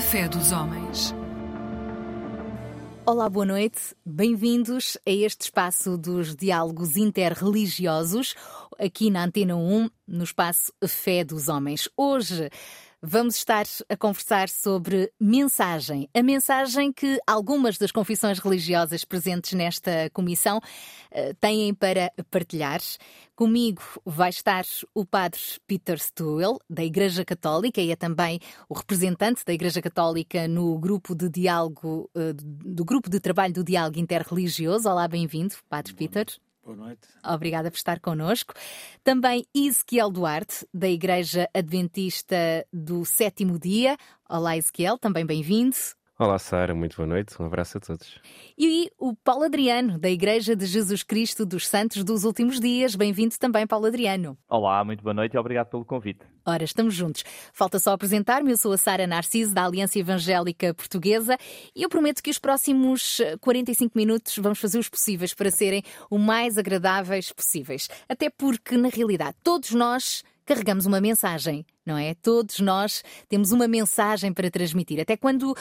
Fé dos homens. Olá, boa noite. Bem-vindos a este espaço dos diálogos interreligiosos, aqui na Antena 1, no espaço Fé dos Homens. Hoje vamos estar a conversar sobre mensagem. A mensagem que algumas das confissões religiosas presentes nesta comissão uh, têm para partilhar. Comigo vai estar o Padre Peter Stuel, da Igreja Católica, e é também o representante da Igreja Católica no grupo de diálogo, uh, do grupo de trabalho do diálogo interreligioso. Olá, bem-vindo, Padre Peter. Boa noite. Obrigada por estar connosco. Também Ezequiel Duarte, da Igreja Adventista do Sétimo Dia. Olá, Ezequiel, também bem-vindo. Olá, Sara, muito boa noite, um abraço a todos. E o Paulo Adriano, da Igreja de Jesus Cristo dos Santos dos Últimos Dias. Bem-vindo também, Paulo Adriano. Olá, muito boa noite e obrigado pelo convite. Ora, estamos juntos. Falta só apresentar-me. Eu sou a Sara Narciso, da Aliança Evangélica Portuguesa, e eu prometo que os próximos 45 minutos vamos fazer os possíveis para serem o mais agradáveis possíveis. Até porque, na realidade, todos nós carregamos uma mensagem, não é? Todos nós temos uma mensagem para transmitir. Até quando uh,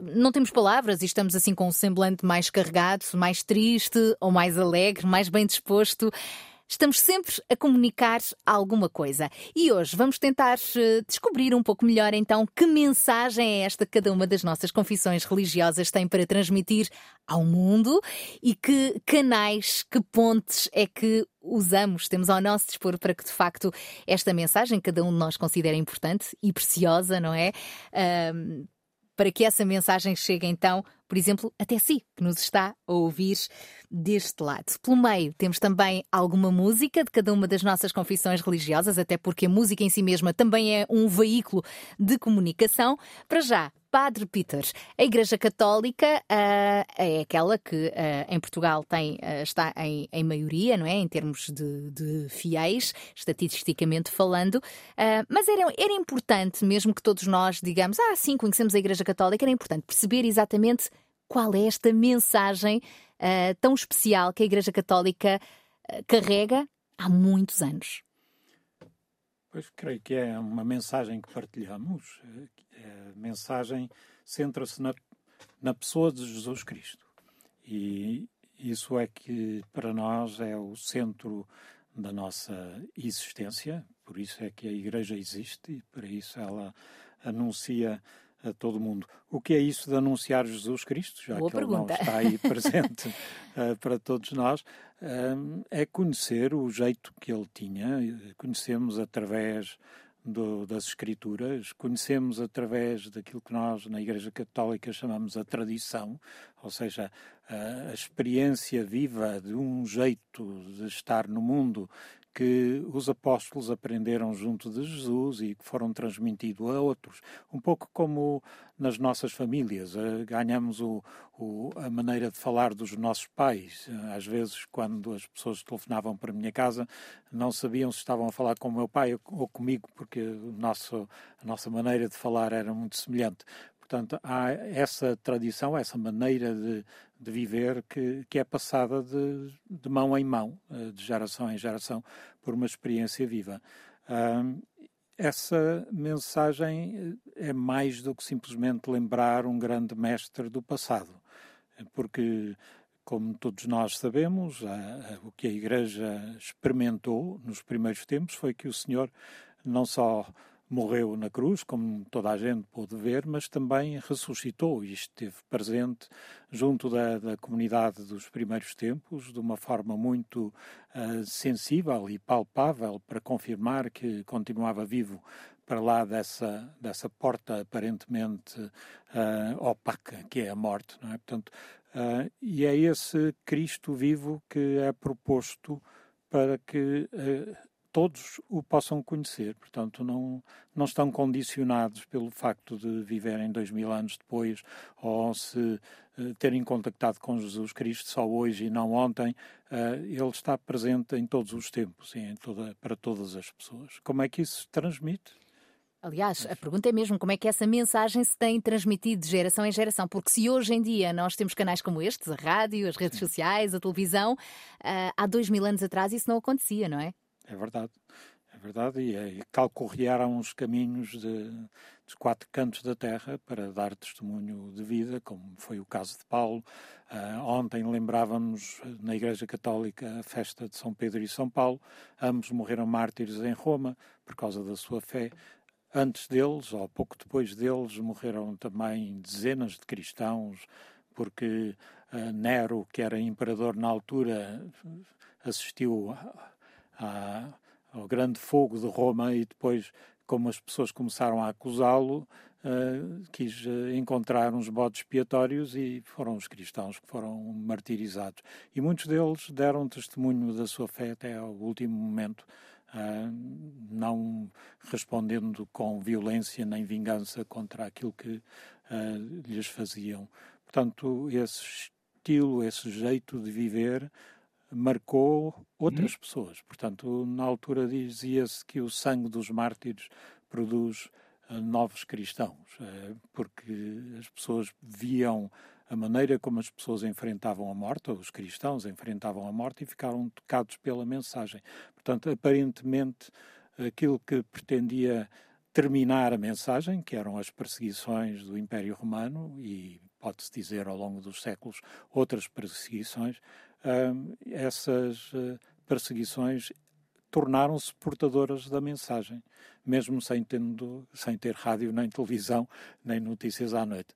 não temos palavras e estamos assim com um semblante mais carregado, mais triste ou mais alegre, mais bem disposto. Estamos sempre a comunicar alguma coisa. E hoje vamos tentar uh, descobrir um pouco melhor então que mensagem é esta que cada uma das nossas confissões religiosas tem para transmitir ao mundo e que canais, que pontes é que usamos, temos ao nosso dispor para que de facto esta mensagem cada um de nós considere importante e preciosa, não é? Para que essa mensagem chegue então, por exemplo, até si, que nos está a ouvir deste lado. Pelo meio, temos também alguma música de cada uma das nossas confissões religiosas, até porque a música em si mesma também é um veículo de comunicação. Para já, Padre Peter, a Igreja Católica uh, é aquela que uh, em Portugal tem, uh, está em, em, maioria, não é? Em termos de, de fiéis, estatisticamente falando, mas era, era importante, mesmo que todos nós digamos, ah, sim, conhecemos a Igreja Católica, era importante perceber exatamente qual é esta mensagem tão especial que a Igreja Católica carrega há muitos anos. Pois creio que é uma mensagem que partilhamos. A mensagem centra-se na, na pessoa de Jesus Cristo. E isso é que para nós é o centro da nossa existência, por isso é que a Igreja existe e para isso ela anuncia a todo mundo. O que é isso de anunciar Jesus Cristo, já Boa que pergunta. ele não está aí presente uh, para todos nós, uh, é conhecer o jeito que ele tinha, conhecemos através do, das Escrituras, conhecemos através daquilo que nós na Igreja Católica chamamos a tradição, ou seja, a, a experiência viva de um jeito de estar no mundo que os apóstolos aprenderam junto de Jesus e que foram transmitidos a outros. Um pouco como nas nossas famílias. Eh, ganhamos o, o, a maneira de falar dos nossos pais. Eh, às vezes, quando as pessoas telefonavam para a minha casa, não sabiam se estavam a falar com o meu pai ou comigo, porque nosso, a nossa maneira de falar era muito semelhante. Portanto, há essa tradição, essa maneira de, de viver que, que é passada de, de, mão em mão, eh, de geração em geração, por uma experiência viva. essa mensagem eh, é mais do que simplesmente lembrar um grande mestre do passado, porque, como todos nós sabemos, o que a Igreja experimentou nos primeiros tempos foi que o Senhor não só morreu na cruz, como toda a gente pôde ver, mas também ressuscitou e esteve presente junto da, da comunidade dos primeiros tempos de uma forma muito uh, sensível e palpável para confirmar que continuava vivo para lá dessa, dessa porta aparentemente uh, opaca que é a morte. Não é? Portanto, uh, e é esse Cristo vivo que é proposto para que todos o possam conhecer. Portanto, não, não estão condicionados pelo facto de viverem dois mil anos depois ou se uh, terem contactado com Jesus Cristo só hoje e não ontem. Uh, ele está presente em todos os tempos e toda, para todas as pessoas. Como é que isso se transmite? Aliás, a pergunta é mesmo como é que essa mensagem se tem transmitido de geração em geração, porque se hoje em dia nós temos canais como estes, a rádio, as redes sociais, a televisão, uh, há dois mil anos atrás isso não acontecia, não é? É verdade. É verdade, e, e calcorrearam os caminhos de, dos quatro cantos da terra para dar testemunho de vida, como foi o caso de Paulo. Uh, ontem lembrávamos na Igreja Católica a festa de São Pedro e São Paulo. Ambos morreram mártires em Roma por causa da sua fé. Antes deles, ou pouco depois deles, morreram também dezenas de cristãos, porque uh, Nero, que era imperador na altura, assistiu a, a, ao grande fogo de Roma e depois como as pessoas começaram a acusá-lo, uh, quis uh, encontrar uns bodes expiatórios e foram os cristãos que foram martirizados. E muitos deles deram testemunho da sua fé até ao último momento, uh, não respondendo com violência nem vingança contra aquilo que lhes faziam. Portanto, esse estilo, esse jeito de viver marcou outras uhum. pessoas. Portanto, na altura dizia-se que o sangue dos mártires produz uh, novos cristãos, uh, porque as pessoas viam a maneira como as pessoas enfrentavam a morte, ou os cristãos enfrentavam a morte, e ficaram tocados pela mensagem. Portanto, aparentemente, aquilo que pretendia terminar a mensagem, que eram as perseguições do Império Romano, e pode-se dizer ao longo dos séculos outras perseguições, essas uh, perseguições tornaram-se portadoras da mensagem, mesmo sem, tendo, sem ter rádio, nem televisão, nem notícias à noite.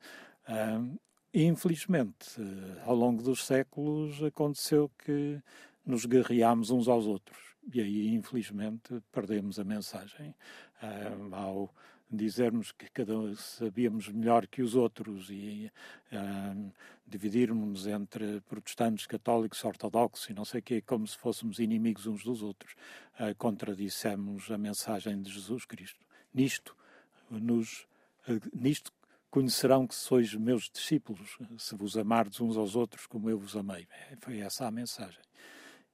e, infelizmente, uh, ao longo dos séculos, aconteceu que nos guerreámos uns aos outros. E aí, infelizmente, perdemos a mensagem. Uh, ao dizermos que cada um sabíamos melhor que os outros e uh, dividirmos entre protestantes, católicos, ortodoxos e não sei o quê, como se fôssemos inimigos uns dos outros, uh, contradissemos a mensagem de Jesus Cristo. Nisto, nos, uh, nisto conhecerão que sois meus discípulos, se vos amardes uns aos outros como eu vos amei. É, foi essa a mensagem.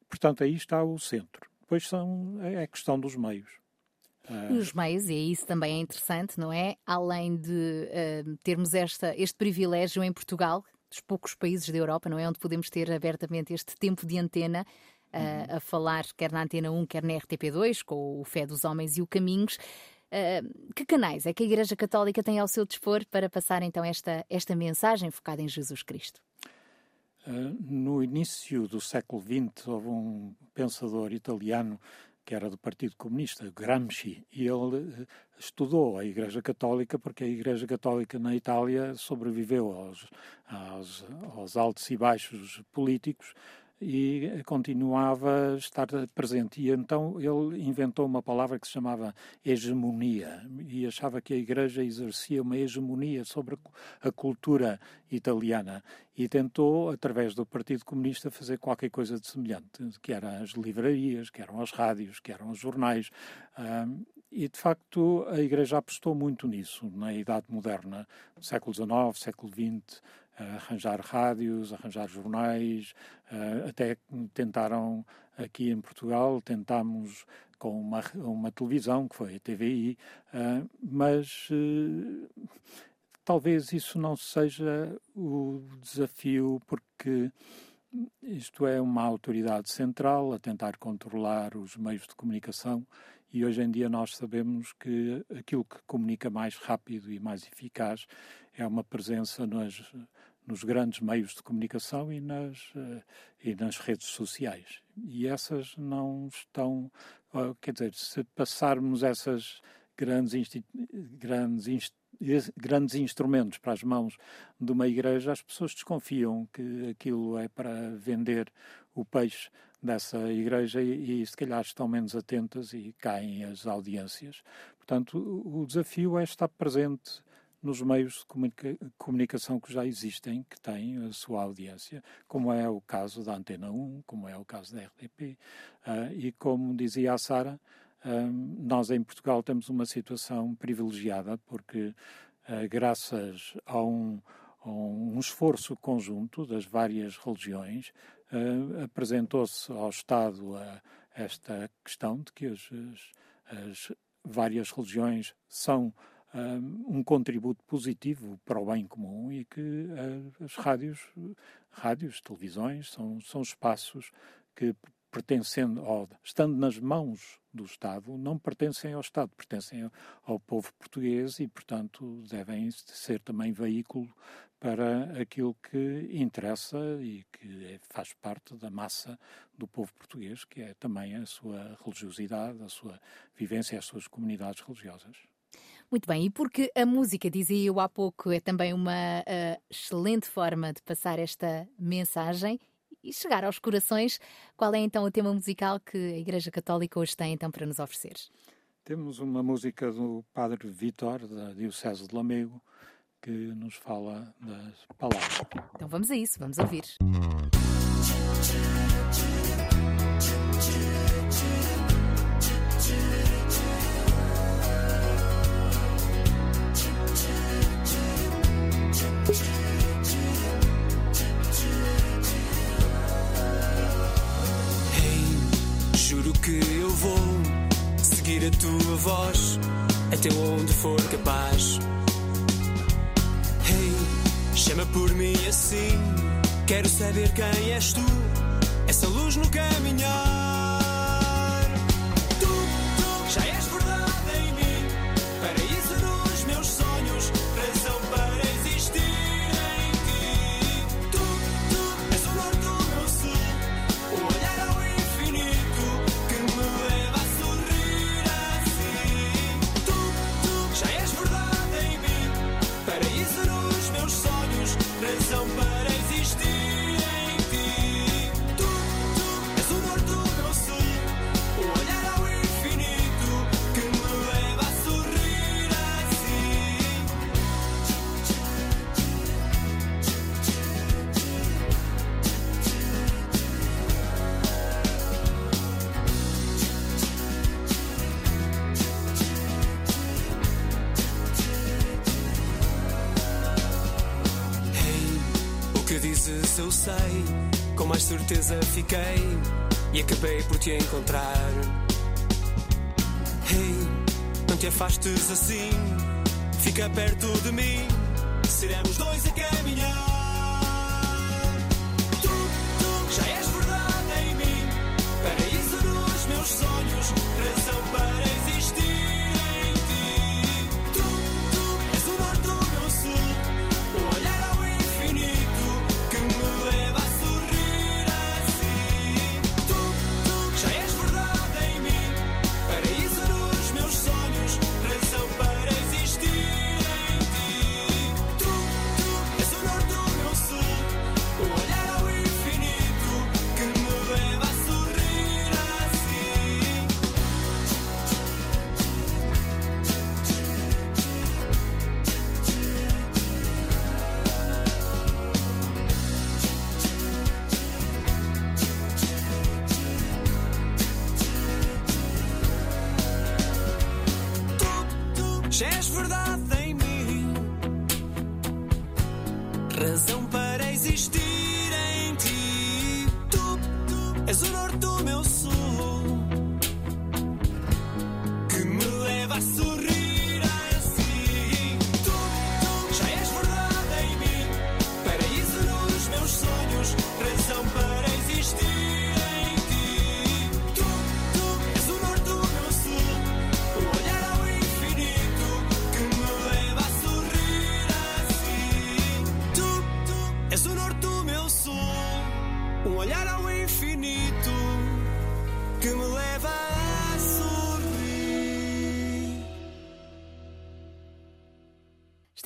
Portanto, aí está o centro. Depois são, é a questão dos meios. Uh... Os meios, e isso também é interessante, não é? Além de uh, termos esta, este privilégio em Portugal, dos poucos países da Europa, não é? Onde podemos ter abertamente este tempo de antena uh, uhum. a falar, quer na Antena 1, quer na RTP2, com o Fé dos Homens e o Caminhos. Uh, que canais é que a Igreja Católica tem ao seu dispor para passar então esta, esta mensagem focada em Jesus Cristo? No início do século XX, houve um pensador italiano que era do Partido Comunista, Gramsci, e ele eh, estudou a Igreja Católica porque a Igreja Católica na Itália sobreviveu aos, aos, aos altos e baixos políticos e continuava a estar presente. E então ele inventou uma palavra que se chamava hegemonia e achava que a Igreja exercia uma hegemonia sobre a cultura italiana e tentou, através do Partido Comunista, fazer qualquer coisa de semelhante, que eram as livrarias, que eram as rádios, que eram os jornais. e, de facto, a Igreja apostou muito nisso na Idade Moderna, século XIX, século XX, arranjar rádios, arranjar jornais, até tentaram aqui em Portugal, tentámos com uma, uma televisão, que foi a TVI, eh, mas uh, talvez isso não seja o desafio, porque isto é uma autoridade central a tentar controlar os meios de comunicação e hoje em dia nós sabemos que aquilo que comunica mais rápido e mais eficaz é uma presença nas, nos grandes meios de comunicação e nas, uh, e nas redes sociais. E essas não estão. Uh, quer dizer, se passarmos essas grandes, grandes, grandes instrumentos para as mãos de uma igreja, as pessoas desconfiam que aquilo é para vender o peixe dessa igreja e, e se calhar estão menos atentas e caem as audiências. Portanto, o desafio é estar presente nos meios de comunica comunicação que já existem, que têm a sua audiência, como é o caso da Antena 1, como é o caso da RTP. Uh, ah, e como dizia a Sara, uh, nós em Portugal temos uma situação privilegiada, porque uh, graças a um, a um, esforço conjunto das várias religiões, apresentou-se ao Estado esta questão de que as, as várias religiões são um contributo positivo para o bem comum e que uh, as rádios, rádios, televisões, são, são espaços que pertencendo, ou estando nas mãos do Estado, não pertencem ao Estado, pertencem ao povo português e, portanto, devem ser também veículo para aquilo que interessa e que é, faz parte da massa do povo português, que é também a sua religiosidade, a sua vivência, as suas comunidades religiosas. Muito bem, e porque a música, dizia eu há pouco, é também uma uh, excelente forma de passar esta mensagem e chegar aos corações, qual é então o tema musical que a Igreja Católica hoje tem então para nos oferecer? Temos uma música do Padre Vitor, da Diocese de Lamego, que nos fala das palavras. Então vamos a isso, vamos ouvir. A tua voz até onde for capaz. Hey, chama por mim assim. Quero saber quem és tu, essa luz no caminhar. Com mais certeza fiquei e acabei por te encontrar. Hey, não te afastes assim, fica perto de mim, seremos dois a caminhar.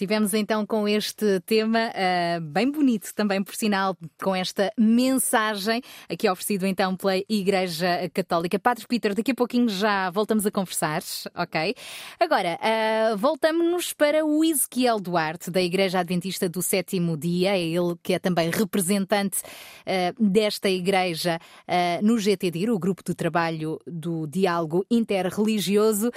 Estivemos então com este tema uh, bem bonito, também por sinal, com esta mensagem aqui oferecido então pela Igreja Católica. Padre Peter, daqui a pouquinho já voltamos a conversar, ok? Agora, uh, voltamos para o Ezequiel Duarte, da Igreja Adventista do Sétimo Dia, é ele que é também representante uh, desta igreja no GTDIR, o Grupo de Trabalho do Diálogo Interreligioso.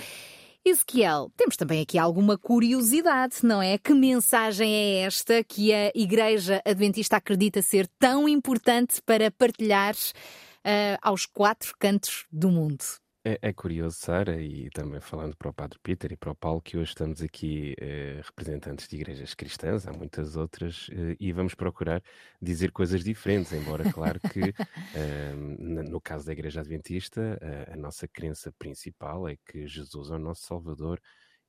Ezequiel, temos também aqui alguma curiosidade, não é? Que mensagem é esta que a Igreja Adventista acredita ser tão importante para partilhar uh, aos quatro cantos do mundo? É, é curioso, Sara, e também falando para o Padre Peter e para o Paulo, que hoje estamos aqui eh, representantes de igrejas cristãs, há muitas outras, eh, e vamos procurar dizer coisas diferentes, embora, claro que eh, no caso da Igreja Adventista, a, a nossa crença principal é que Jesus é o nosso Salvador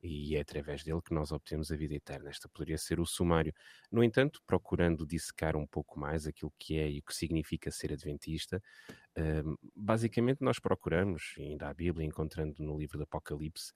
e é através dele que nós obtemos a vida eterna. Esta poderia ser o sumário. No entanto, procurando dissecar um pouco mais aquilo que é e o que significa ser adventista, uh, basicamente nós procuramos, ainda a Bíblia, encontrando no livro do Apocalipse,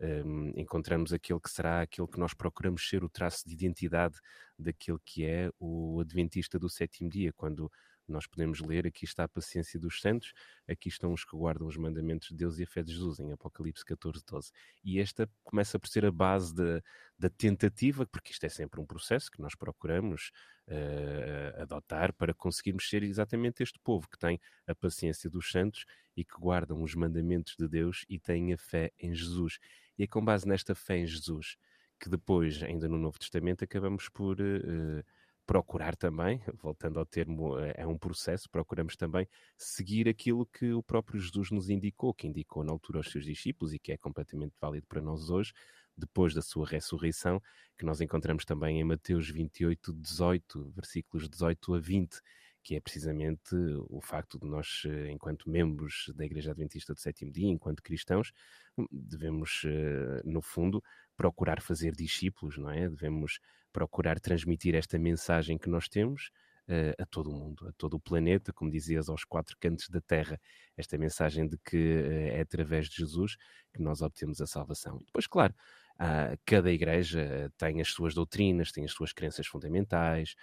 um, encontramos aquele que será aquele que nós procuramos ser o traço de identidade daquele que é o adventista do sétimo dia, quando nós podemos ler, aqui está a paciência dos santos, aqui estão os que guardam os mandamentos de Deus e a fé de Jesus, em Apocalipse 14, 12. E esta começa por ser a base de, da tentativa, porque isto é sempre um processo que nós procuramos uh, adotar para conseguirmos ser exatamente este povo que tem a paciência dos santos e que guardam os mandamentos de Deus e têm a fé em Jesus. E é com base nesta fé em Jesus que depois, ainda no Novo Testamento, acabamos por. Uh, procurar também, voltando ao termo, eh, é um processo, procuramos também seguir aquilo que o próprio Jesus nos indicou, que indicou na altura aos seus discípulos e que é completamente válido para nós hoje, depois da sua ressurreição, que nós encontramos também em Mateus 28, 18, versículos 18 a 20, que é precisamente o facto de nós, eh, enquanto membros da Igreja Adventista do Sétimo Dia, enquanto cristãos, hum, devemos, eh, no fundo, procurar fazer discípulos, não é? Devemos procurar transmitir esta mensagem que nós temos uh, a todo o mundo, a todo o planeta, como dizias, aos quatro cantos da Terra, esta mensagem de que uh, é através de Jesus que nós obtemos a salvação. E depois, claro, cada igreja tem as suas doutrinas, tem as suas crenças fundamentais,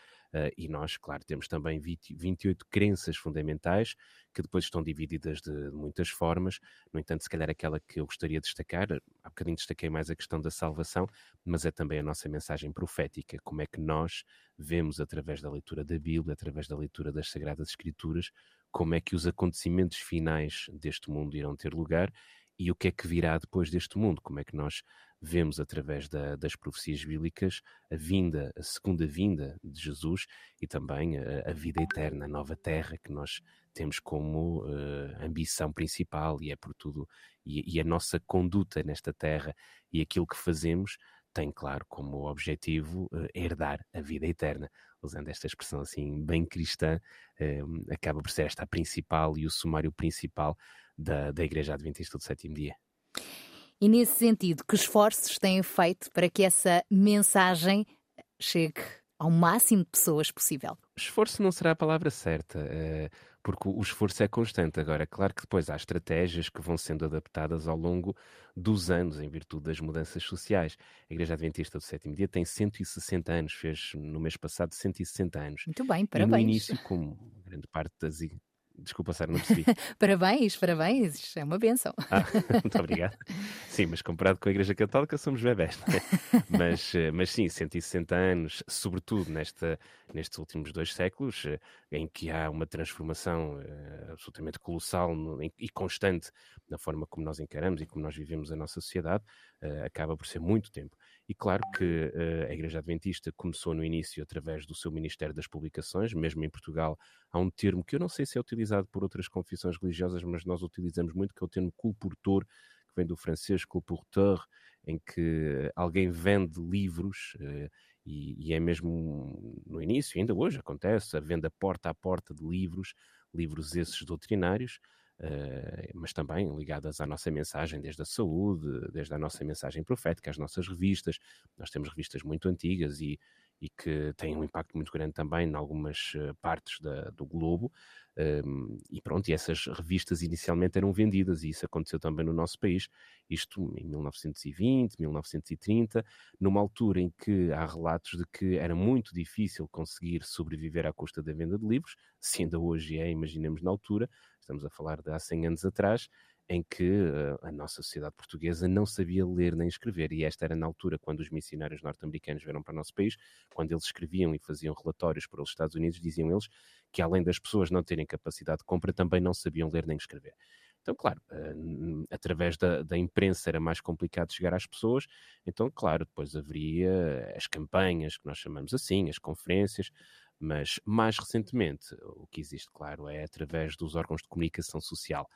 e nós, claro, temos também 20, 28 crenças fundamentais que depois estão divididas de, de, muitas formas. No entanto, se calhar aquela que eu gostaria de destacar, há bocadinho destaquei mais a questão da salvação, mas é também a nossa mensagem profética, como é que nós vemos através da leitura da Bíblia, através da leitura das Sagradas Escrituras, como é que os acontecimentos finais deste mundo irão ter lugar e o que é que virá depois deste mundo, como é que nós vemos através da, das profecias bíblicas a vinda, a segunda vinda de Jesus e também a, a vida eterna, a nova terra que nós temos como uh, ambição principal e é por tudo, e, e a nossa conduta nesta terra e aquilo que fazemos tem, claro, como objetivo uh, herdar a vida eterna. Usando esta expressão assim bem cristã, uh, acaba por ser esta a principal e o sumário principal da, da Igreja Adventista do Sétimo Dia. E nesse sentido, que esforços têm feito para que essa mensagem chegue ao máximo de pessoas possível? Esforço não será a palavra certa, eh, porque o esforço é constante. Agora, claro que depois há estratégias que vão sendo adaptadas ao longo dos anos, em virtude das mudanças sociais. A Igreja Adventista do Sétimo Dia tem 160 anos, fez no mês passado 160 anos. Muito bem, parabéns. E no início, como grande parte das, Desculpa, Sara, não percebi. parabéns, parabéns, é uma benção. Ah, muito obrigado. Sim, mas comparado com a Igreja Católica somos bebés, não é? mas, eh, mas sim, 160 anos, sobretudo nesta, nestes últimos dois séculos, eh, em que há uma transformação uh, absolutamente colossal e constante na forma como nós encaramos e como nós vivemos a nossa sociedade, acaba por ser muito tempo. E claro que uh, a Igreja Adventista começou no início através do seu Ministério das Publicações, mesmo em Portugal há um termo que eu não sei se é utilizado por outras confissões religiosas, mas nós utilizamos muito, que é o termo colportor, que vem do francês colporteur, em que alguém vende livros, uh, e, e, é mesmo no início, ainda hoje acontece, a venda porta a porta de livros, livros esses doutrinários, mas também ligadas à nossa mensagem, desde a saúde, desde a nossa mensagem profética, as nossas revistas. Nós temos revistas muito antigas e, e que têm um impacto muito grande também em algumas uh, partes da, do globo. Um, e pronto, e essas revistas inicialmente eram vendidas, e isso aconteceu também no nosso país, isto em 1920, 1930, numa altura em que há relatos de que era muito difícil conseguir sobreviver à custa da venda de livros, se ainda hoje é, imaginemos na altura, estamos a falar de há 100 anos atrás, em que uh, a nossa sociedade portuguesa não sabia ler nem escrever. E esta era na altura quando os missionários norte-americanos vieram para o nosso país, quando eles escreviam e faziam relatórios para os Estados Unidos, diziam eles que além das pessoas não terem capacidade de compra, também não sabiam ler nem escrever. Então, claro, uh, através da, da, imprensa era mais complicado chegar às pessoas, então, claro, depois haveria as campanhas, que nós chamamos assim, as conferências, mas mais recentemente, o que existe, claro, é através dos órgãos de comunicação social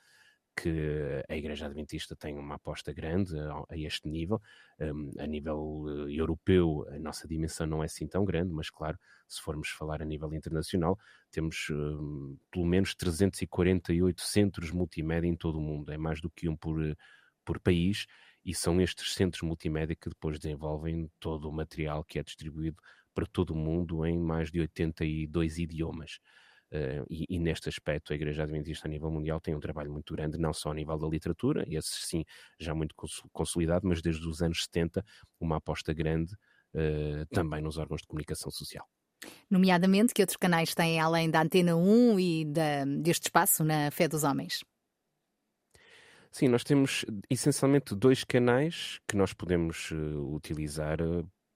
que a Igreja Adventista tem uma aposta grande a, a este nível. Um, a nível uh, europeu, a nossa dimensão não é assim tão grande, mas claro, se formos falar a nível internacional, temos um, pelo menos 348 centros multimédia em todo o mundo, é mais do que um por, por país, e são estes centros multimédia que depois desenvolvem todo o material que é distribuído para todo o mundo em mais de 82 idiomas. Uh, e, e, neste aspecto a Igreja Adventista a nível mundial tem um trabalho muito grande, não só a nível da literatura, esse sim já muito consolidado, mas desde os anos 70 uma aposta grande uh, também nos órgãos de comunicação social. Nomeadamente, que outros canais têm além da Antena 1 e da, deste espaço na Fé dos Homens? Sim, nós temos essencialmente dois canais que nós podemos uh, utilizar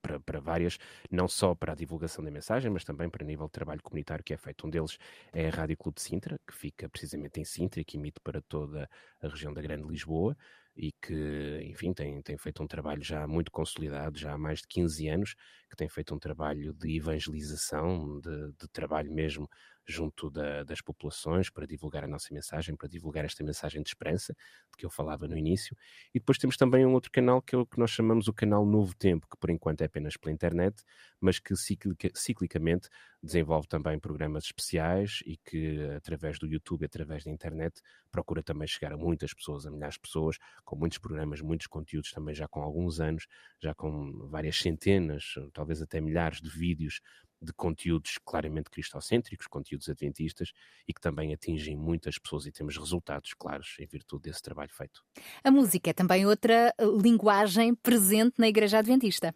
para, para, várias, não só para a divulgação da mensagem, mas também para nível de trabalho comunitário que é feito. Um deles é a Rádio Clube de Sintra, que fica precisamente em Sintra e que emite para toda a região da Grande Lisboa e que, enfim, tem, tem feito um trabalho já muito consolidado, já há mais de 15 anos, que tem feito um trabalho de evangelização, de, de trabalho mesmo junto da, das populações para divulgar a nossa mensagem, para divulgar esta mensagem de esperança, de que eu falava no início. E depois temos também um outro canal que é o que nós chamamos o canal Novo Tempo, que por enquanto é apenas pela internet, mas que ciclica, ciclicamente desenvolve também programas especiais e que através do YouTube, através da internet, procura também chegar a muitas pessoas, a milhares de pessoas, com muitos programas, muitos conteúdos também já com alguns anos, já com várias centenas, talvez até milhares de vídeos de conteúdos claramente cristocêntricos, conteúdos adventistas e que também atingem muitas pessoas e temos resultados claros em virtude desse trabalho feito. A música é também outra eh, linguagem presente na Igreja Adventista.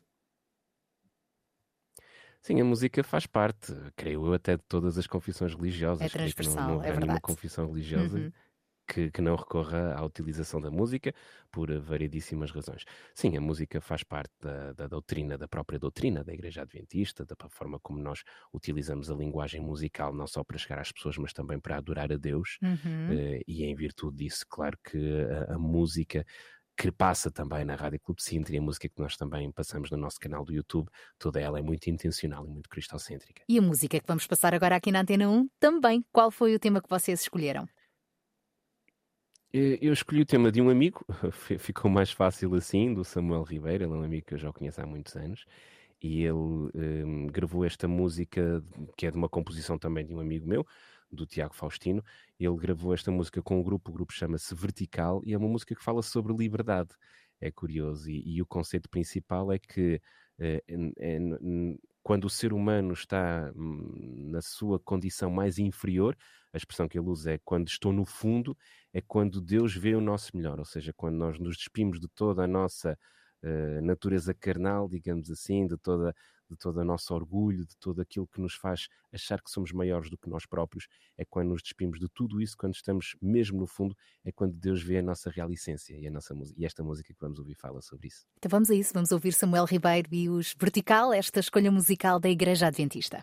Sim, a música faz parte, creio eu, até de todas as confissões religiosas. É transversal, não, não é verdade. nenhuma confissão religiosa uhum que, que, não recorra à utilização da música por variedíssimas razões. Sim, a música faz parte da, da, doutrina, da própria doutrina da Igreja Adventista, da forma como nós utilizamos a linguagem musical, não só para chegar às pessoas, mas também para adorar a Deus. Uhum. Uh, e em virtude disso, claro que a, a música que passa também na Rádio Clube Sintra e a música que nós também passamos no nosso canal do YouTube, toda ela é muito intencional e muito cristocêntrica. E a música que vamos passar agora aqui na Antena 1 também. Qual foi o tema que vocês escolheram? Eh, eu escolhi o tema de um amigo, ficou mais fácil assim, do Samuel Ribeiro, ele é um amigo que eu já conheço há muitos anos, e ele um, gravou esta música, que é de uma composição também de um amigo meu, do Tiago Faustino. Ele gravou esta música com um grupo, o grupo chama-se Vertical, e é uma música que fala sobre liberdade. É curioso, e, e o conceito principal é que é, é, quando o ser humano está hum, na sua condição mais inferior, a expressão que ele usa é quando estou no fundo, é quando Deus vê o nosso melhor, ou seja, quando nós nos despimos de toda a nossa uh, natureza carnal, digamos assim, de toda de todo o nosso orgulho, de todo aquilo que nos faz achar que somos maiores do que nós próprios, é quando nos despimos de tudo isso, quando estamos mesmo no fundo, é quando Deus vê a nossa real essência e, a nossa, e esta música que vamos ouvir fala sobre isso. Então vamos a isso, vamos ouvir Samuel Ribeiro e os Vertical, esta escolha musical da Igreja Adventista.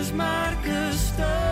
As marcas estão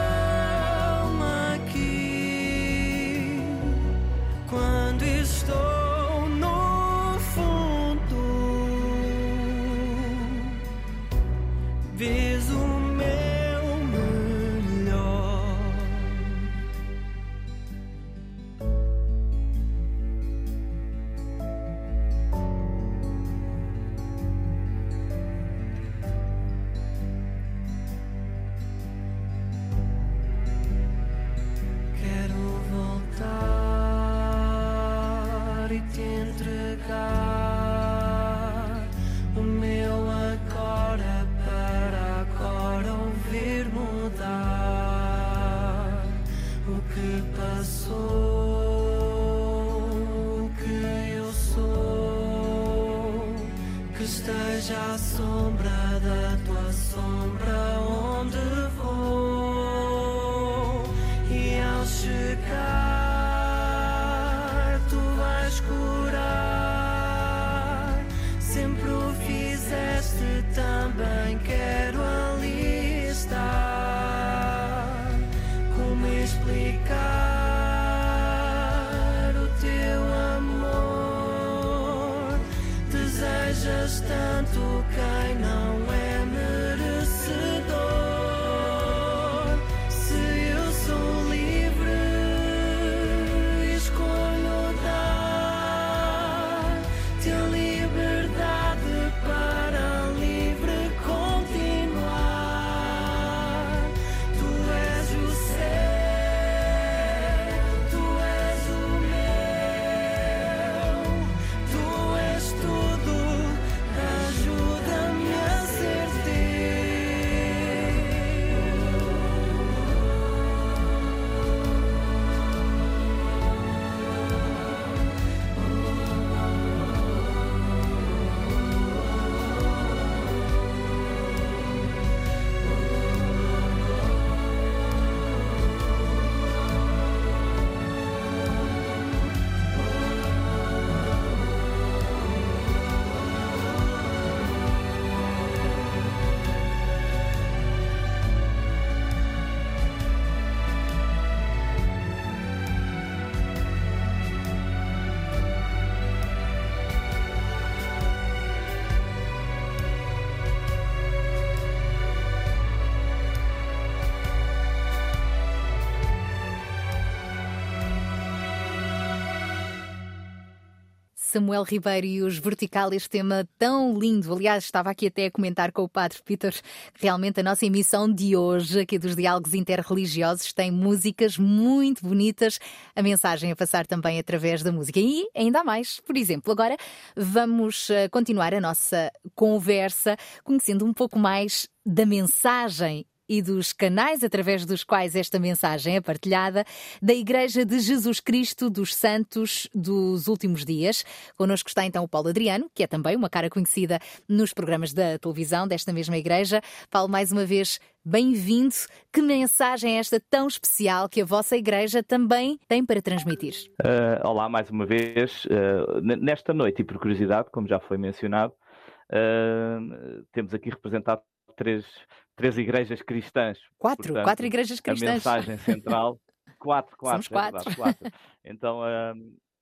Samuel Ribeiro e os Vertical, este tema tão lindo. Aliás, estava aqui até a comentar com o Padre Peter realmente a nossa emissão de hoje, aqui dos Diálogos Interreligiosos, tem músicas muito bonitas, a mensagem a passar também através da música. E ainda mais. Por exemplo, agora vamos eh, continuar a nossa conversa conhecendo um pouco mais da mensagem e dos canais através dos quais esta mensagem é partilhada da Igreja de Jesus Cristo dos Santos dos Últimos Dias. Connosco está então o Paulo Adriano, que é também uma cara conhecida nos programas da televisão desta mesma igreja. Paulo, mais uma vez, bem-vindo. Que mensagem é esta tão especial que a vossa igreja também tem para transmitir? Uh, olá, mais uma vez. Uh, nesta noite, e por curiosidade, como já foi mencionado, uh, temos aqui representado três, três igrejas cristãs. Quatro, Portanto, quatro igrejas cristãs. A mensagem central. quatro, quatro. Somos quatro. É verdade, quatro. Então,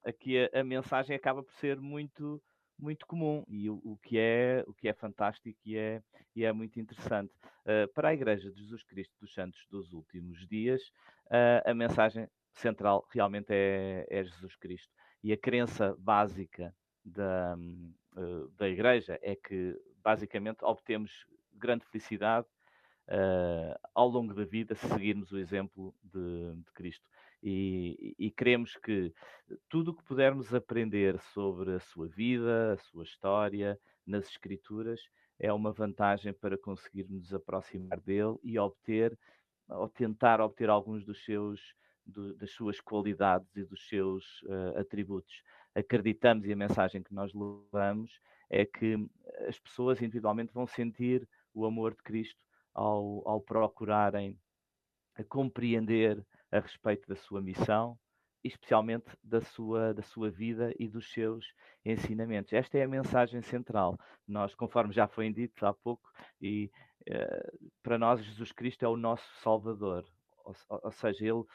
aqui a, a, mensagem acaba por ser muito, muito comum e o, o, que, é, o que é fantástico e é, e é muito interessante. Uh, para a Igreja de Jesus Cristo dos Santos dos Últimos Dias, uh, a mensagem central realmente é, é, Jesus Cristo. E a crença básica da, uh, da Igreja é que, basicamente, obtemos grande felicidade uh, ao longo da vida se seguirmos o exemplo de, de, Cristo. E, e, queremos que tudo o que pudermos aprender sobre a sua vida, a sua história, nas escrituras, é uma vantagem para conseguirmos nos aproximar dele e obter, ou tentar obter alguns dos seus, das suas qualidades e dos seus uh, atributos. Acreditamos e a mensagem que nós levamos é que as pessoas individualmente vão sentir o amor de Cristo ao, ao procurarem compreender a respeito da sua missão especialmente da sua, da sua vida e dos seus ensinamentos. Esta é a mensagem central. Nós, conforme já foi dito há pouco, e uh, para nós Jesus Cristo é o nosso Salvador, ou, ou seja, Ele uh,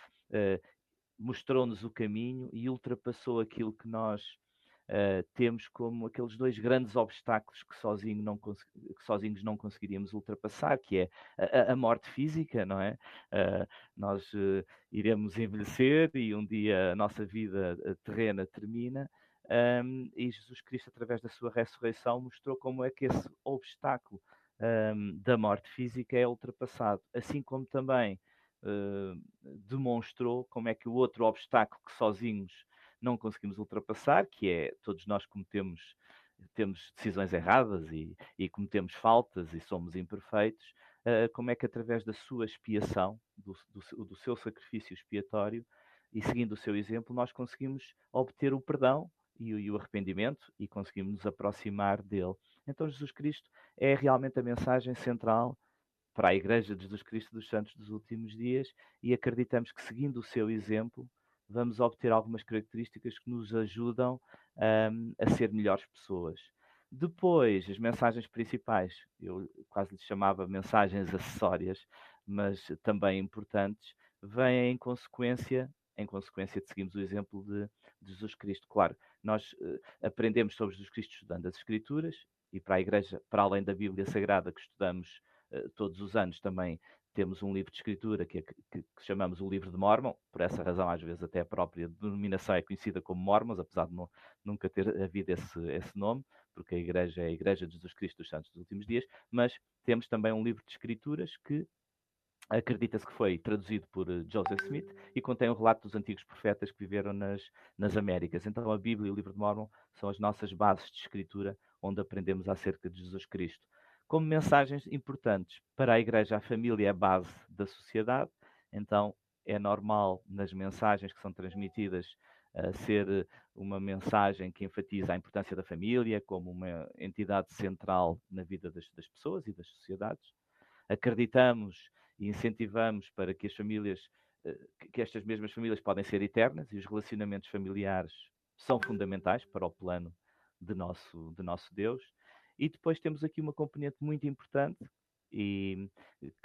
mostrou-nos o caminho e ultrapassou aquilo que nós uh, temos como aqueles dois grandes obstáculos que, sozinho não que sozinhos não conseguiríamos ultrapassar, que é a, a morte física, não é? Uh, nós uh, iremos envelhecer e um dia a nossa vida terrena termina. Um, e Jesus Cristo, através da sua ressurreição, mostrou como é que esse obstáculo um, da morte física é ultrapassado, assim como também uh, demonstrou como é que o outro obstáculo que sozinhos não conseguimos ultrapassar, que é todos nós cometemos temos decisões erradas e, e cometemos faltas e somos imperfeitos, uh, como é que através da sua expiação, do, do, do, seu sacrifício expiatório e seguindo o seu exemplo, nós conseguimos obter o perdão e, e o arrependimento e conseguimos nos aproximar dele. Então Jesus Cristo é realmente a mensagem central para a Igreja de Jesus Cristo dos Santos dos últimos dias e acreditamos que seguindo o seu exemplo, vamos obter algumas características que nos ajudam um, a ser melhores pessoas. Depois, as mensagens principais, eu quase lhes chamava mensagens acessórias, mas também importantes, vêm em consequência, em consequência de seguirmos o exemplo de, de Jesus Cristo. Claro, nós uh, aprendemos sobre Jesus Cristo estudando as Escrituras e para a Igreja, para além da Bíblia Sagrada que estudamos uh, todos os anos, também temos um livro de escritura que, é, que, que, chamamos o livro de Mormon, por essa razão, às vezes, até a própria denominação é conhecida como Mormons, apesar de não, nunca ter havido esse, esse nome, porque a igreja é a Igreja de Jesus Cristo dos Santos dos Últimos Dias, mas temos também um livro de escrituras que acredita-se que foi traduzido por eh, Joseph Smith e contém um relato dos antigos profetas que viveram nas, nas Américas. Então, a Bíblia e o livro de Mormon são as nossas bases de escritura onde aprendemos acerca de Jesus Cristo como mensagens importantes. Para a Igreja, a família é a base da sociedade, então é normal nas mensagens que são transmitidas uh, ser uma mensagem que enfatiza a importância da família como uma entidade central na vida das, das pessoas e das sociedades. Acreditamos e incentivamos para que as famílias, uh, que estas mesmas famílias podem ser eternas e os relacionamentos familiares são fundamentais para o plano de nosso, de nosso Deus e depois temos aqui uma componente muito importante e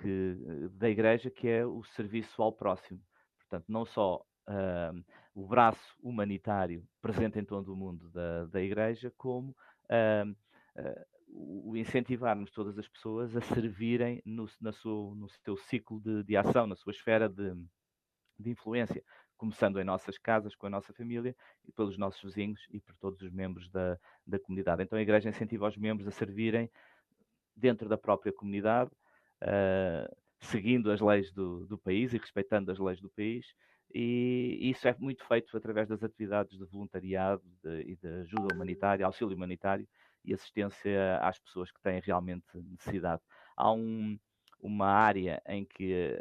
que, da igreja, que é o serviço ao próximo. Portanto, não só uh, o braço humanitário presente em todo o mundo da, da igreja, como uh, uh, o incentivarmos todas as pessoas a servirem no, na sua, no seu ciclo de, de ação, na sua esfera de, de influência começando em nossas casas, com a nossa família, e pelos nossos vizinhos e por todos os membros da, da comunidade. Então a Igreja incentiva os membros a servirem dentro da própria comunidade, uh, seguindo as leis do, do, país e respeitando as leis do país. E isso é muito feito através das atividades de voluntariado de, e de ajuda humanitária, auxílio humanitário e assistência às pessoas que têm realmente necessidade. Há um, uma área em que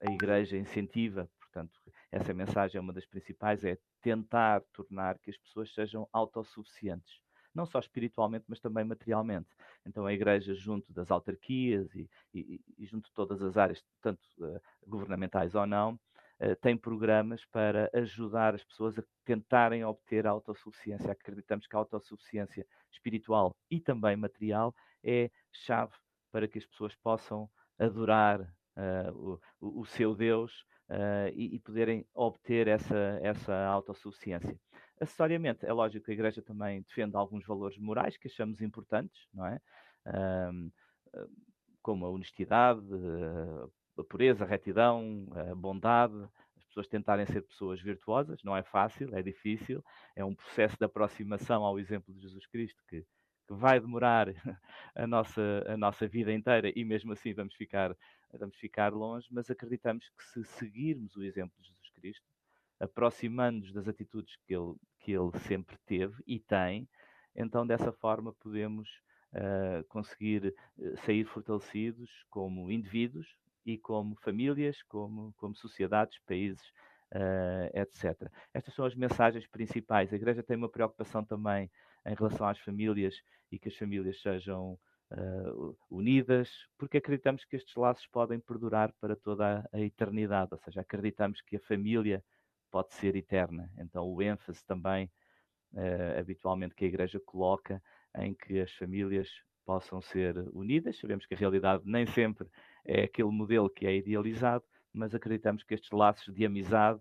a Igreja incentiva, portanto, essa mensagem é uma das principais, é tentar tornar que as pessoas sejam autossuficientes, não só espiritualmente, mas também materialmente. Então a Igreja, junto das autarquias e, e, e junto de todas as áreas, tanto uh, governamentais ou não, uh, tem programas para ajudar as pessoas a tentarem obter a autossuficiência. Acreditamos que a autossuficiência espiritual e também material é chave para que as pessoas possam adorar uh, o, o seu Deus uh, e, e, poderem obter essa, essa autossuficiência. Acessoriamente, é lógico que a Igreja também defende alguns valores morais que achamos importantes, não é? Uh, como a honestidade, a pureza, a retidão, a bondade, as pessoas tentarem ser pessoas virtuosas, não é fácil, é difícil, é um processo de aproximação ao exemplo de Jesus Cristo que, que vai demorar a nossa, a nossa vida inteira e mesmo assim vamos ficar vamos ficar longe, mas acreditamos que se seguirmos o exemplo de Jesus Cristo, aproximando-nos das atitudes que ele, que ele sempre teve e tem, então dessa forma podemos uh, conseguir eh, sair fortalecidos como indivíduos e como famílias, como, como sociedades, países, uh, etc. Estas são as mensagens principais. A Igreja tem uma preocupação também em relação às famílias e que as famílias sejam uh, unidas, porque acreditamos que estes laços podem perdurar para toda a, eternidade, ou seja, acreditamos que a família pode ser eterna. Então, o ênfase também, uh, habitualmente, que a Igreja coloca em que as famílias possam ser unidas. Sabemos que a realidade nem sempre é aquele modelo que é idealizado, mas acreditamos que estes laços de amizade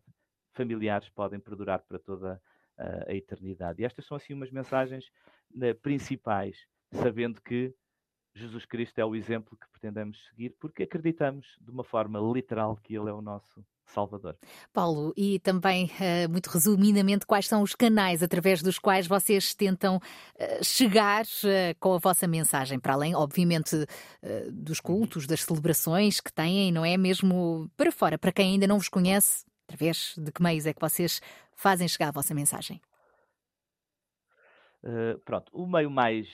familiares podem perdurar para toda a, a eternidade. E estas são assim umas mensagens né, principais, sabendo que Jesus Cristo é o exemplo que pretendemos seguir, porque acreditamos de uma forma literal que Ele é o nosso Salvador. Paulo, e também, uh, muito resumidamente, quais são os canais através dos quais vocês tentam uh, chegar uh, com a vossa mensagem, para além, obviamente, dos cultos, das celebrações que têm, não é mesmo para fora, para quem ainda não vos conhece, através de que meios é que vocês fazem chegar a vossa mensagem? Pronto, o meio mais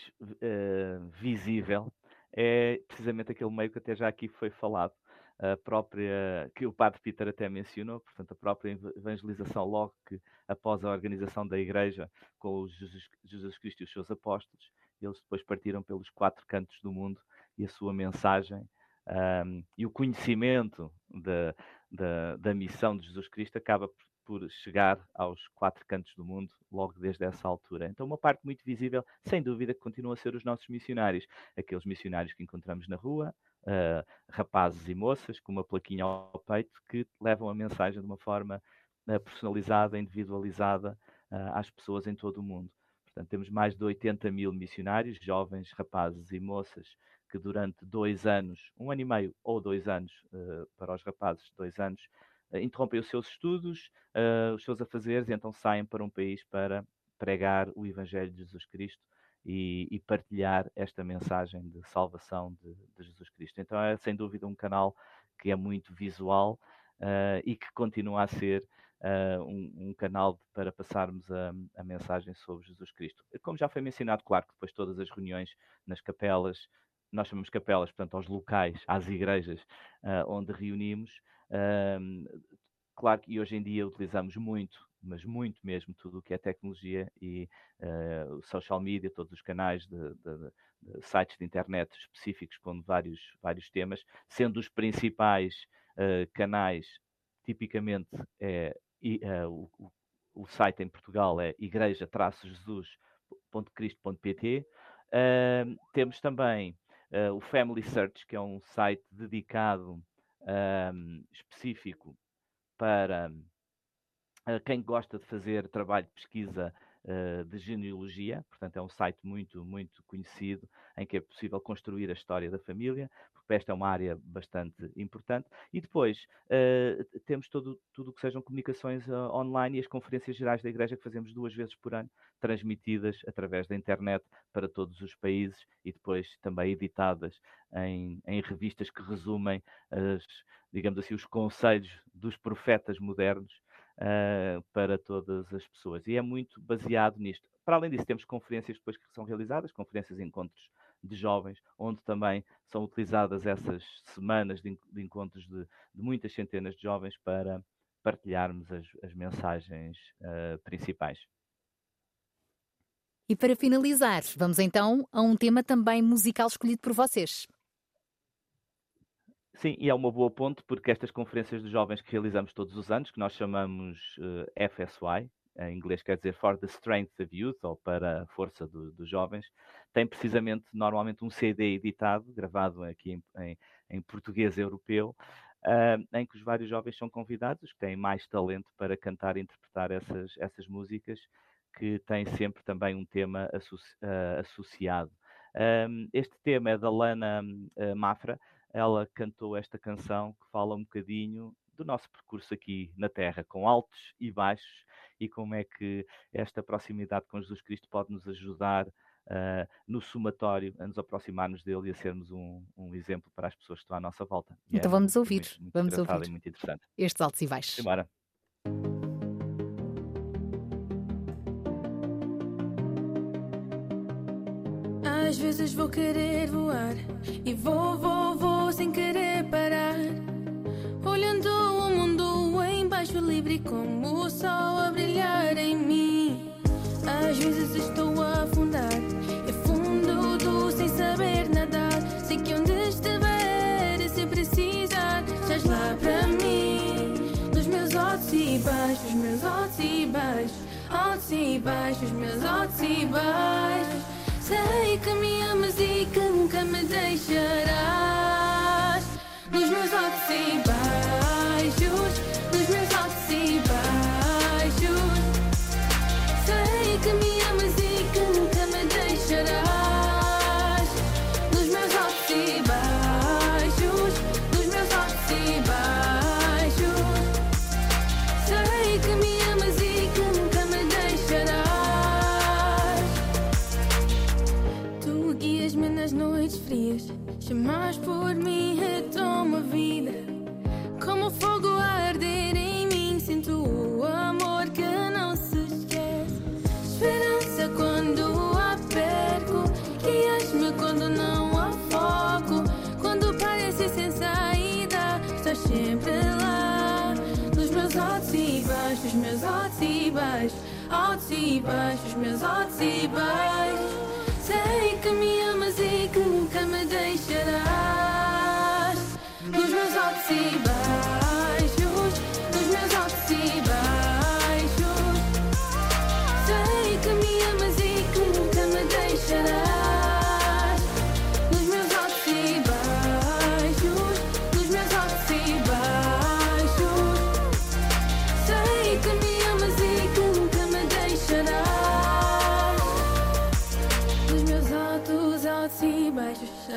visível é precisamente aquele meio que até já aqui foi falado, a própria, que o Padre Peter até mencionou, portanto, a própria evangelização, logo que após a organização da Igreja com Jesus, Jesus Cristo e os seus apóstolos, eles depois partiram pelos quatro cantos do mundo e a sua mensagem um, e o conhecimento da, da, da, missão de Jesus Cristo acaba por chegar aos quatro cantos do mundo logo desde essa altura. Então, uma parte muito visível, sem dúvida, que continua a ser os nossos missionários, aqueles missionários que encontramos na rua, uh, rapazes e moças com uma plaquinha ao peito que levam a mensagem de uma forma uh, personalizada, individualizada uh, às pessoas em todo o mundo. Portanto, temos mais de 80 mil missionários, jovens, rapazes e moças, que durante dois anos, um ano e meio ou dois anos, para os rapazes, dois anos, interrompem os seus estudos, os seus afazeres e então saem para um país para pregar o Evangelho de Jesus Cristo e, e, partilhar esta mensagem de salvação de, de, Jesus Cristo. Então é sem dúvida um canal que é muito visual uh, e que continua a ser uh, um, um, canal para passarmos a, a, mensagem sobre Jesus Cristo. Como já foi mencionado, claro que depois todas as reuniões nas capelas, nós chamamos capelas, portanto, aos locais, às igrejas uh, onde reunimos, claro que hoje em dia utilizamos muito mas muito mesmo, tudo o que é tecnologia e uh, social media, todos os canais de, de, de, sites de internet específicos com vários, vários temas, sendo os principais uh, canais, tipicamente, é, uh, o, o, site em Portugal é igreja-jesus.cristo.pt. temos também o Family Search, que é um site dedicado específico para quem gosta de fazer trabalho de pesquisa uh, de genealogia, portanto é um site muito, muito conhecido em que é possível construir a história da família, esta é uma área bastante importante. E depois uh, temos todo, tudo o que sejam comunicações uh, online e as conferências gerais da Igreja que fazemos duas vezes por ano, transmitidas através da internet para todos os países e depois também editadas em, em revistas que resumem as, digamos assim, os conselhos dos profetas modernos uh, para todas as pessoas. E é muito baseado nisto. Para além disso, temos conferências depois que são realizadas, conferências e encontros de jovens, onde também são utilizadas essas semanas de, de encontros de, de, muitas centenas de jovens para partilharmos as, as mensagens uh, principais. E para finalizar, vamos então a um tema também musical escolhido por vocês. Sim, e é uma boa ponte, porque estas conferências de jovens que realizamos todos os anos, que nós chamamos uh, eh, FSY, em inglês quer dizer For the Strength of Youth, ou para a força do, dos jovens, tem precisamente normalmente um CD editado, gravado aqui em, em, em português europeu, uh, em que os vários jovens são convidados, os que têm mais talento para cantar e interpretar essas, essas músicas, que têm sempre também um tema associ, uh, associado. Um, este tema é da Lana uh, Mafra, ela cantou esta canção que fala um bocadinho do nosso percurso aqui na Terra, com altos e baixos, e como é que esta proximidade com Jesus Cristo pode nos ajudar uh, no somatório a nos aproximarmos dele e a sermos um, um exemplo para as pessoas que estão à nossa volta. E é então é vamos muito, ouvir, muito, muito vamos ouvir muito interessante. estes altos e baixos. Embora. Às vezes vou querer voar e vou, vou, vou sem querer parar. Olhando o mundo embaixo, livre como o sol a brilhar em mim. Às vezes estou a afundar, e fundo do sem saber nadar. Sei que onde estiver, se precisar, estás lá para mim. Nos meus altos e baixos, meus altos e baixos, altos e baixos, meus altos e baixos. Sei que me amas e que nunca me deixarás. Nos meus altos e baixos, frias, chamas por mim, retoma a vida. Como fogo a arder em mim, sinto o amor que não se esquece. Esperança quando a perco, guias-me quando não há foco. Quando parece sem saída, estás sempre lá. Nos meus altos e baixos, meus altos e baixos, altos e baixos, meus altos e baixos.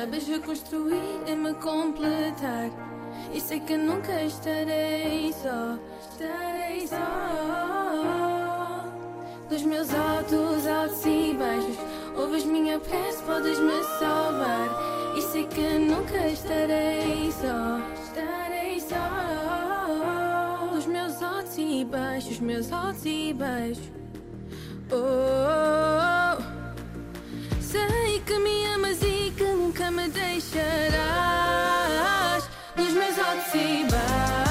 Sabes reconstruir e me completar. E sei que nunca estarei só, estarei só. Dos meus altos, altos e baixos, ouves minha prece, podes me salvar. E sei que nunca estarei só, estarei só. Dos meus altos e baixos, meus altos e baixos. Oh, oh, oh. Sei que me me deixarás. Nos meus altos e baixos,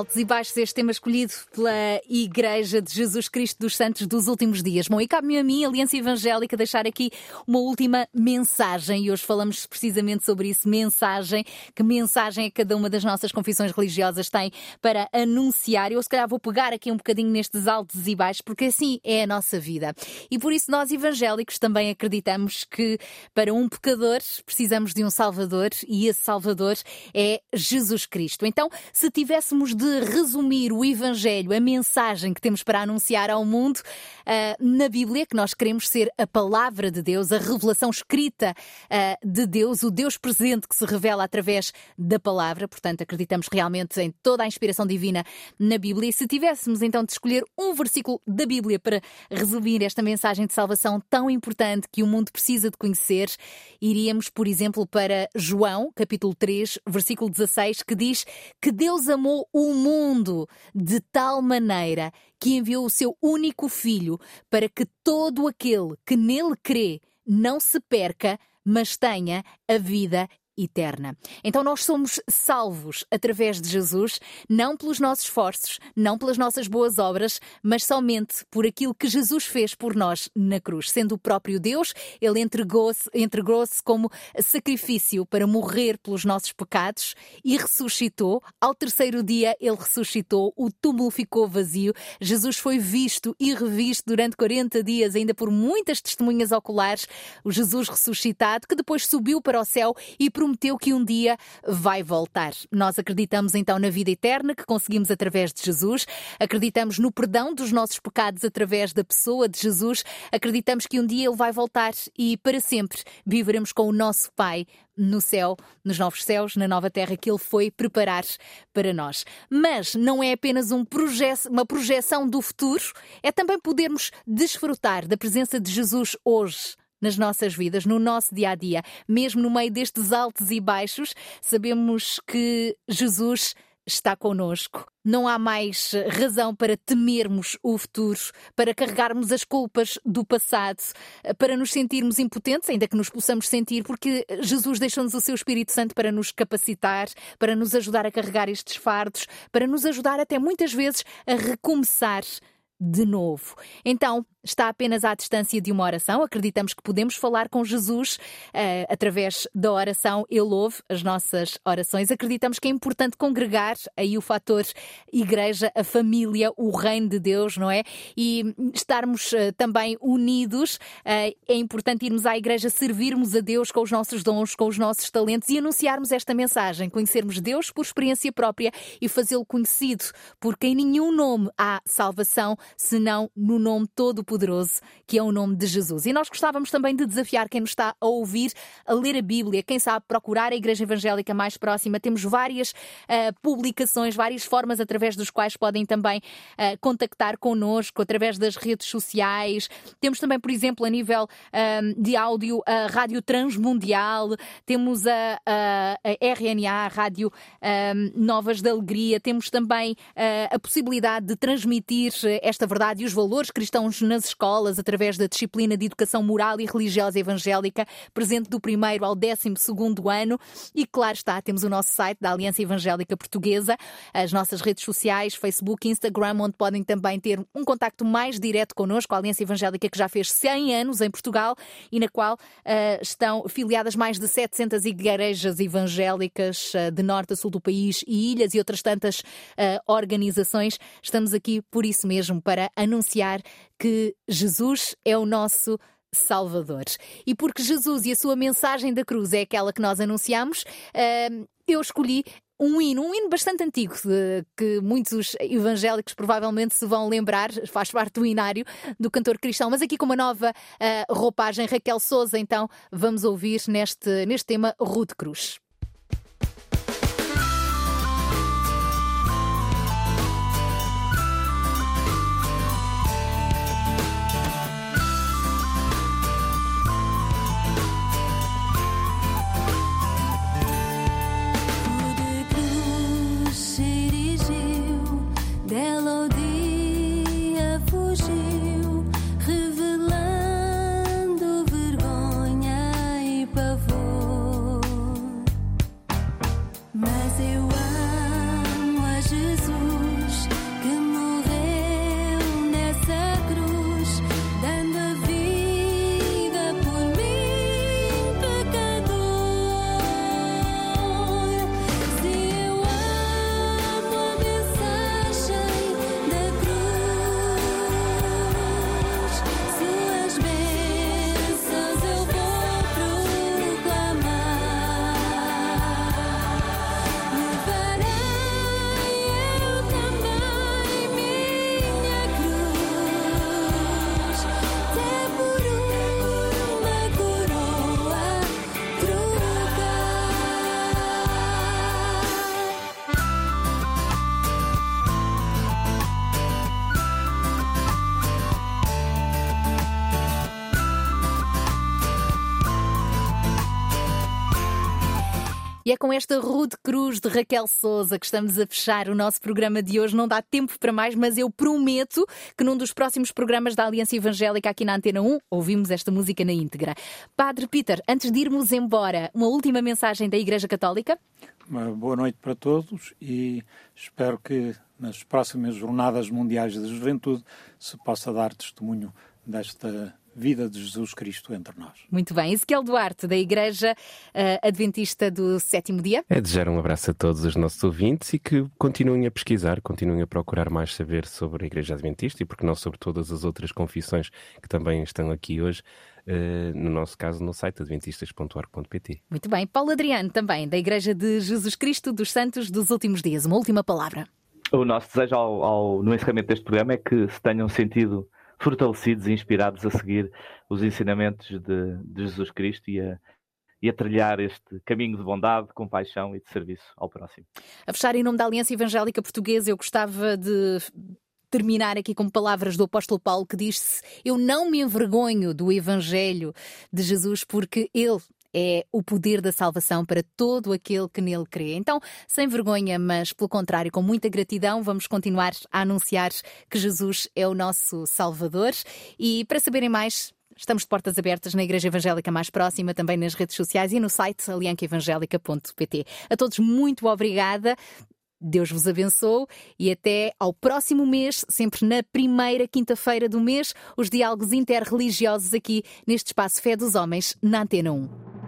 Altos e baixos, este tema escolhido pela Igreja de Jesus Cristo dos Santos dos últimos dias. Bom, e cabe-me a mim, Aliança Evangélica, deixar aqui uma última mensagem e hoje falamos precisamente sobre isso. Mensagem. Que mensagem é cada uma das nossas confissões religiosas tem para anunciar? Eu, se calhar, vou pegar aqui um bocadinho nestes altos e baixos, porque assim é a nossa vida. E por isso, nós evangélicos também acreditamos que para um pecador precisamos de um Salvador e esse Salvador é Jesus Cristo. Então, se tivéssemos de resumir o Evangelho, a mensagem que temos para anunciar ao mundo ah, na Bíblia, que nós queremos ser a palavra de Deus, a revelação escrita ah, de Deus, o Deus presente que se revela através da palavra. Portanto, acreditamos realmente em toda a inspiração divina na Bíblia. E se tivéssemos então de escolher um versículo da Bíblia para resumir esta mensagem de salvação tão importante que o mundo precisa de conhecer, iríamos, por exemplo, para João, capítulo 3, versículo 16, que diz que Deus amou o mundo de tal maneira que enviou o seu único filho para que todo aquele que nele crê não se perca, mas tenha a vida eterna. Então nós somos salvos através de Jesus, não pelos nossos esforços, não pelas nossas boas obras, mas somente por aquilo que Jesus fez por nós na cruz. Sendo o próprio Deus, ele entregou-se entregou como sacrifício para morrer pelos nossos pecados e ressuscitou. Ao terceiro dia ele ressuscitou, o túmulo ficou vazio. Jesus foi visto e revisto durante 40 dias, ainda por muitas testemunhas oculares, o Jesus ressuscitado, que depois subiu para o céu e prometeu prometeu que um dia vai voltar. Nós acreditamos então na vida eterna que conseguimos através de Jesus, acreditamos no perdão dos nossos pecados através da pessoa de Jesus, acreditamos que um dia ele vai voltar e para sempre viveremos com o nosso Pai no céu, nos novos céus, na nova terra que Ele foi preparar para nós. Mas não é apenas um uma projeção do futuro, é também podermos desfrutar da presença de Jesus hoje nas nossas vidas, no nosso dia a dia, mesmo no meio destes altos e baixos, sabemos que Jesus está conosco. Não há mais razão para temermos o futuro, para carregarmos as culpas do passado, para nos sentirmos impotentes, ainda que nos possamos sentir, porque Jesus deixou-nos o seu Espírito Santo para nos capacitar, para nos ajudar a carregar estes fardos, para nos ajudar até muitas vezes a recomeçar de novo. Então, está apenas à distância de uma oração. Acreditamos que podemos falar com Jesus uh, através da oração. Ele ouve as nossas orações. Acreditamos que é importante congregar aí o fator igreja, a família, o reino de Deus, não é? E estarmos uh, também unidos. Uh, é importante irmos à igreja, servirmos a Deus com os nossos dons, com os nossos talentos e anunciarmos esta mensagem. Conhecermos Deus por experiência própria e fazê-lo conhecido, porque em nenhum nome há salvação senão no nome todo poderoso, que é o nome de Jesus. E nós gostávamos também de desafiar quem nos está a ouvir a ler a Bíblia, quem sabe procurar a Igreja Evangélica mais próxima. Temos várias uh, publicações, várias formas através dos quais podem também uh, contactar connosco, através das redes sociais. Temos também, por exemplo, a nível uh, de áudio, a Rádio Transmundial, temos a, a, a RNA, a Rádio Novas da Alegria, temos também a possibilidade de transmitir esta verdade e os valores cristãos nas escolas através da disciplina de educação moral e religiosa evangélica, presente do primeiro ao décimo segundo ano. E claro está, temos o nosso site da Aliança Evangélica Portuguesa, as nossas redes sociais, Facebook, Instagram, onde podem também ter um contacto mais direto connosco, a Aliança Evangélica que já fez 100 anos em Portugal e na qual uh, estão filiadas mais de 700 igrejas evangélicas uh, de norte a sul do país e ilhas e outras tantas uh, organizações. Estamos aqui por isso mesmo, para anunciar que Jesus é o nosso Salvador. E porque Jesus e a sua mensagem da cruz é aquela que nós anunciamos, hum, eu escolhi um hino, um hino bastante antigo, que muitos evangélicos provavelmente se vão lembrar, faz parte do inário do cantor cristão, mas aqui com uma nova uh, roupagem, Raquel Souza, então vamos ouvir neste, neste tema Rude Cruz. as E é com esta rude cruz de Raquel Souza que estamos a fechar o nosso programa de hoje. Não dá tempo para mais, mas eu prometo que num dos próximos programas da Aliança Evangélica aqui na Antena 1 ouvimos esta música na íntegra. Padre Peter, antes de irmos embora, uma última mensagem da Igreja Católica? Uma boa noite para todos e espero que nas próximas Jornadas Mundiais da Juventude se possa dar testemunho desta vida de Jesus Cristo entre nós. Muito bem. Ezequiel Duarte, da Igreja uh, Adventista do Sétimo Dia. É desejar um abraço a todos os nossos ouvintes e que continuem a pesquisar, continuem a procurar mais saber sobre a Igreja Adventista e, porque não, sobre todas as outras confissões que também estão aqui hoje. uh, no nosso caso, no site adventistas.org.pt. Muito bem. Paulo Adriano, também, da Igreja de Jesus Cristo dos Santos dos Últimos Dias. Uma última palavra. O nosso desejo ao, ao, no encerramento deste programa é que se tenham sentido fortalecidos e inspirados a seguir os ensinamentos de, de Jesus Cristo e a, e a trilhar este caminho de bondade, de compaixão e de serviço ao próximo. A fechar em nome da Aliança Evangélica Portuguesa, eu gostava de terminar aqui com palavras do apóstolo Paulo que disse: Eu não me envergonho do Evangelho de Jesus porque ele é o poder da salvação para todo aquele que nele crê. Então, sem vergonha, mas pelo contrário, com muita gratidão, vamos continuar a anunciar que Jesus é o nosso Salvador. E para saberem mais, Estamos de portas abertas na Igreja Evangélica mais próxima, também nas redes sociais e no site aliancaevangélica.pt. A todos, muito obrigada. Deus vos abençoe e até ao próximo mês, sempre na primeira quinta-feira do mês, os diálogos interreligiosos aqui neste espaço Fé dos Homens, na Antena 1.